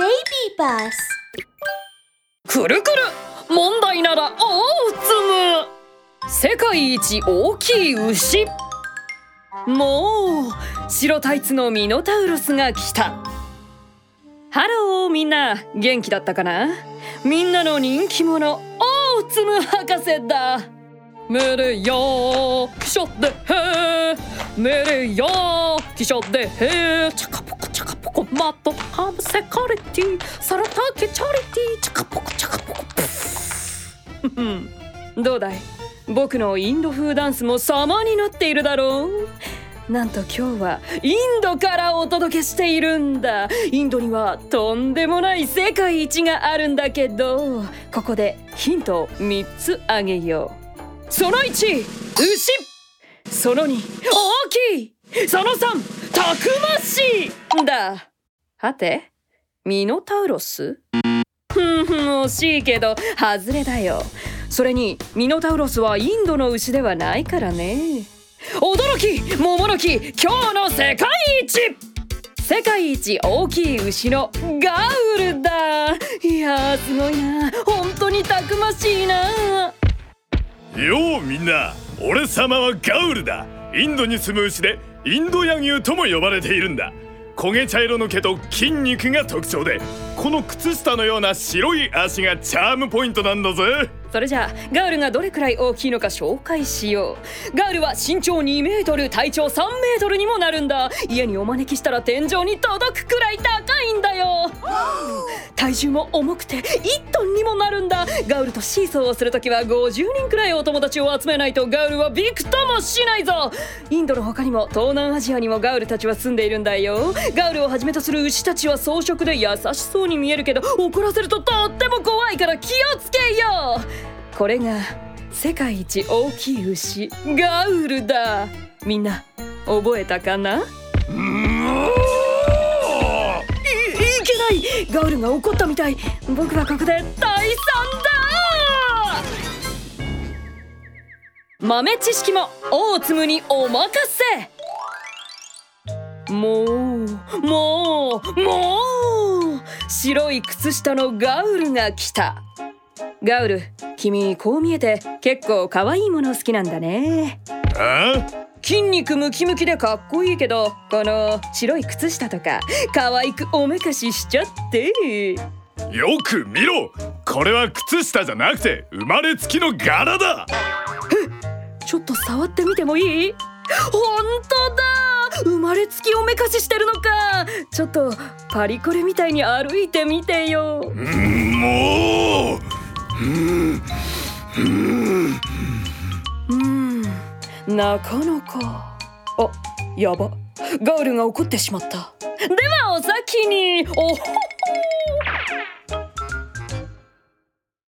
Baby Bus くるくる。問題なら大つむ。世界一大きい牛。もう白タイツのミノタウロスが来た。ハローみんな元気だったかな？みんなの人気者大つむ博士だ。メレヨーキショでへー。メレヨーキショでへー。チャカマットハムセカリティサラタケチャリティチャカポコチャカポコ。プフどうだい？僕のインド風ダンスも様になっているだろう？なんと今日はインドからお届けしているんだ。インドにはとんでもない世界一があるんだけどここでヒントを3つあげよう。その1牛。その2大きい。その3たくましい。だ。はて？ミノタウロス？ふんふん惜しいけど外れだよ。それにミノタウロスはインドの牛ではないからね。驚き桃の木今日の世界一！世界一大きい牛のガウルだ。いやーすごいな。本当にたくましいな。ようみんな俺様はガウルだ。インドに住む牛でインドヤ牛とも呼ばれているんだ。焦げ茶色の毛と筋肉が特徴でこの靴下のような白い足がチャームポイントなんだぜ。それじゃあガウルがどれくらい大きいのか紹介しよう。ガウルは身長2メートル体長3メートルにもなるんだ。家にお招きしたら天井に届くくらい高いんだよ 体重も重くて1トンにもなるんだ。ガウルとシーソーをするときは50人くらいお友達を集めないとガウルはびくともしないぞ。インドの他にも東南アジアにもガウルたちは住んでいるんだよ。ガウルをはじめとする牛たちは装飾で優しそうに見えるけど怒らせるととっても怖いから気をつけよう。これが世界一大きい牛ガウルだ。みんな覚えたかな？いいいガウルが怒ったみたい。僕はここで退散だ。豆知識も大粒にお任せ。もうもうもう。白い靴下のガウルが来た。ガウル君こう見えて結構可愛いもの好きなんだね。あ筋肉ムキムキでかっこいいけどこの白い靴下とか可愛くおめかししちゃって。よく見ろ！これは靴下じゃなくて生まれつきの柄だ！ちょっと触ってみてもいい？本当だ！生まれつきおめかししてるのか！ちょっとパリコレみたいに歩いてみてよ。うんもう！うんなかなか。あやば。ガールが怒ってしまった。ではお先に。おほっ